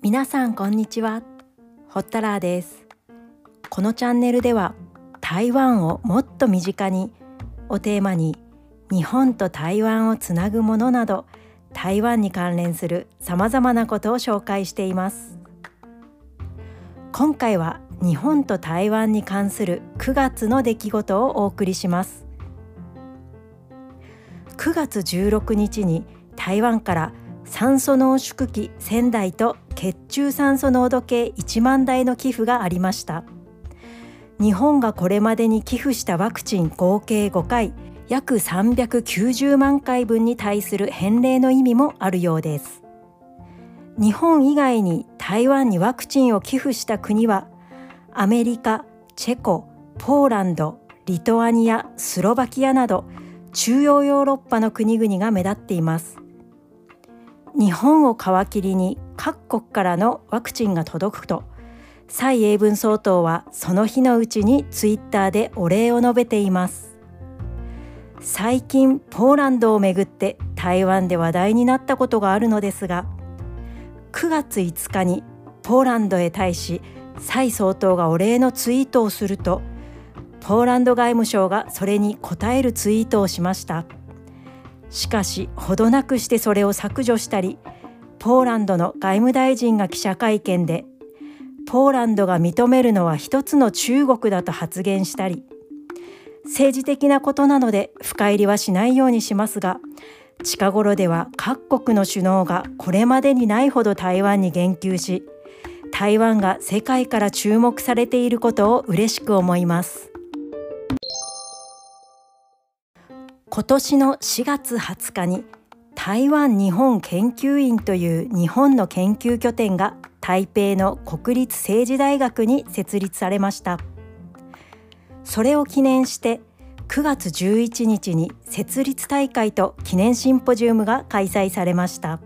皆さんこんにちは。ホッタラーです。このチャンネルでは台湾をもっと身近にをテーマに日本と台湾をつなぐものなど台湾に関連するさまざまなことを紹介しています。今回は日本と台湾に関する9月の出来事をお送りします。9月16日に台湾から酸素濃縮器1000台と血中酸素濃度計1万台の寄付がありました。日本がこれまでに寄付したワクチン合計5回約390万回分に対する返礼の意味もあるようです。日本以外に台湾にワクチンを寄付した国はアメリカ、チェコ、ポーランド、リトアニア、スロバキアなど中央ヨーロッパの国々が目立っています。日本を皮切りに各国からのワクチンが届くと蔡英文総統はその日のうちにツイッターでお礼を述べています。最近ポーランドをめぐって台湾で話題になったことがあるのですが9月5日にポーランドへ対し蔡総統がお礼のツイートをするとポーランド外務省がそれに応えるツイートをしました。しかしほどなくしてそれを削除したりポーランドの外務大臣が記者会見でポーランドが認めるのは一つの中国だと発言したり政治的なことなので深入りはしないようにしますが近頃では各国の首脳がこれまでにないほど台湾に言及し台湾が世界から注目されていることを嬉しく思います。今年の4月20日に台湾日本研究院という日本の研究拠点が台北の国立政治大学に設立されました。それを記念して9月11日に設立大会と記念シンポジウムが開催されました。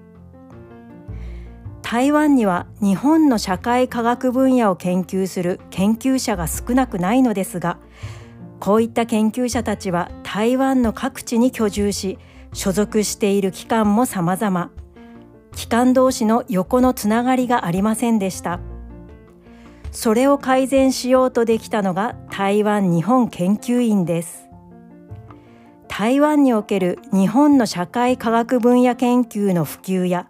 台湾には日本の社会科学分野を研究する研究者が少なくないのですがこういった研究者たちは台湾の各地に居住し所属している機関も様々。機関同士の横のつながりがありませんでした。それを改善しようとできたのが台湾日本研究院です。台湾における日本の社会科学分野研究の普及や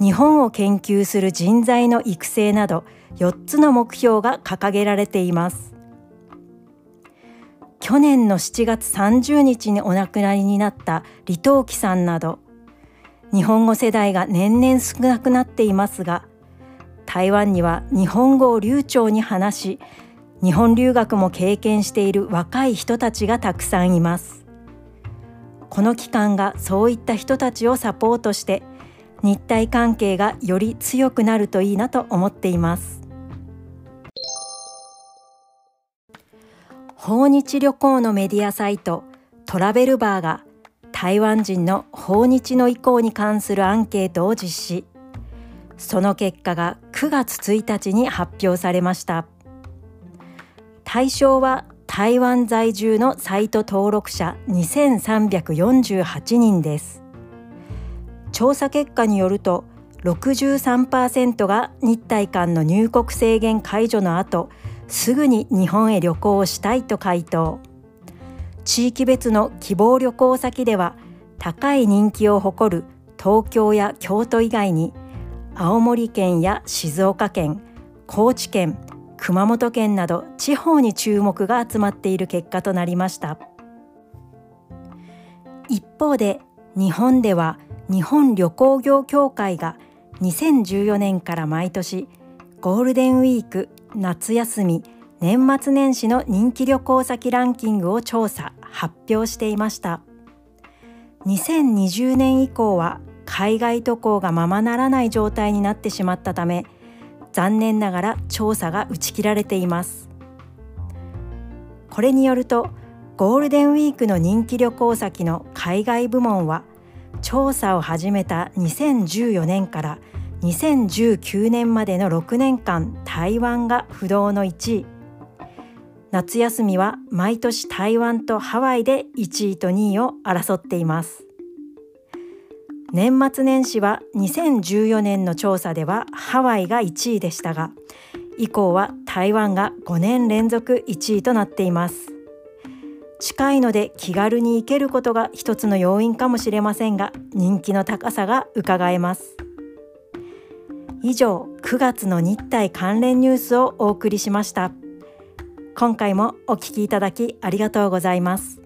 日本を研究する人材の育成など4つの目標が掲げられています。去年の7月30日にお亡くなりになった李登輝さんなど。日本語世代が年々少なくなっていますが台湾には日本語を流暢に話し日本留学も経験している若い人たちがたくさんいます。この機関がそういった人たちをサポートして日体関係がより強くなるといいなと思っています。訪日旅行のメディアサイトトラベルバーが台湾人の訪日の意向に関するアンケートを実施。その結果が9月1日に発表されました。対象は台湾在住のサイト登録者2348人です。調査結果によると63%が日体間の入国制限解除の後すぐに日本へ旅行をしたいと回答。地域別の希望旅行先では高い人気を誇る東京や京都以外に青森県や静岡県高知県熊本県など地方に注目が集まっている結果となりました。一方で日本では日本旅行業協会が2014年から毎年ゴールデンウィーク夏休み年末年始の人気旅行先ランキングを調査発表していました。2020年以降は海外渡航がままならない状態になってしまったため残念ながら調査が打ち切られています。これによるとゴールデンウィークの人気旅行先の海外部門は調査を始めた2014年から12% 2019年までの6年間台湾が不動の1位。夏休みは毎年台湾とハワイで1位と2位を争っています。年末年始は2014年の調査ではハワイが1位でしたが以降は台湾が5年連続1位となっています。近いので気軽に行けることが一つの要因かもしれませんが人気の高さが伺えます。以上9月の日体関連ニュースをお送りしました。今回もお聞きいただきありがとうございます。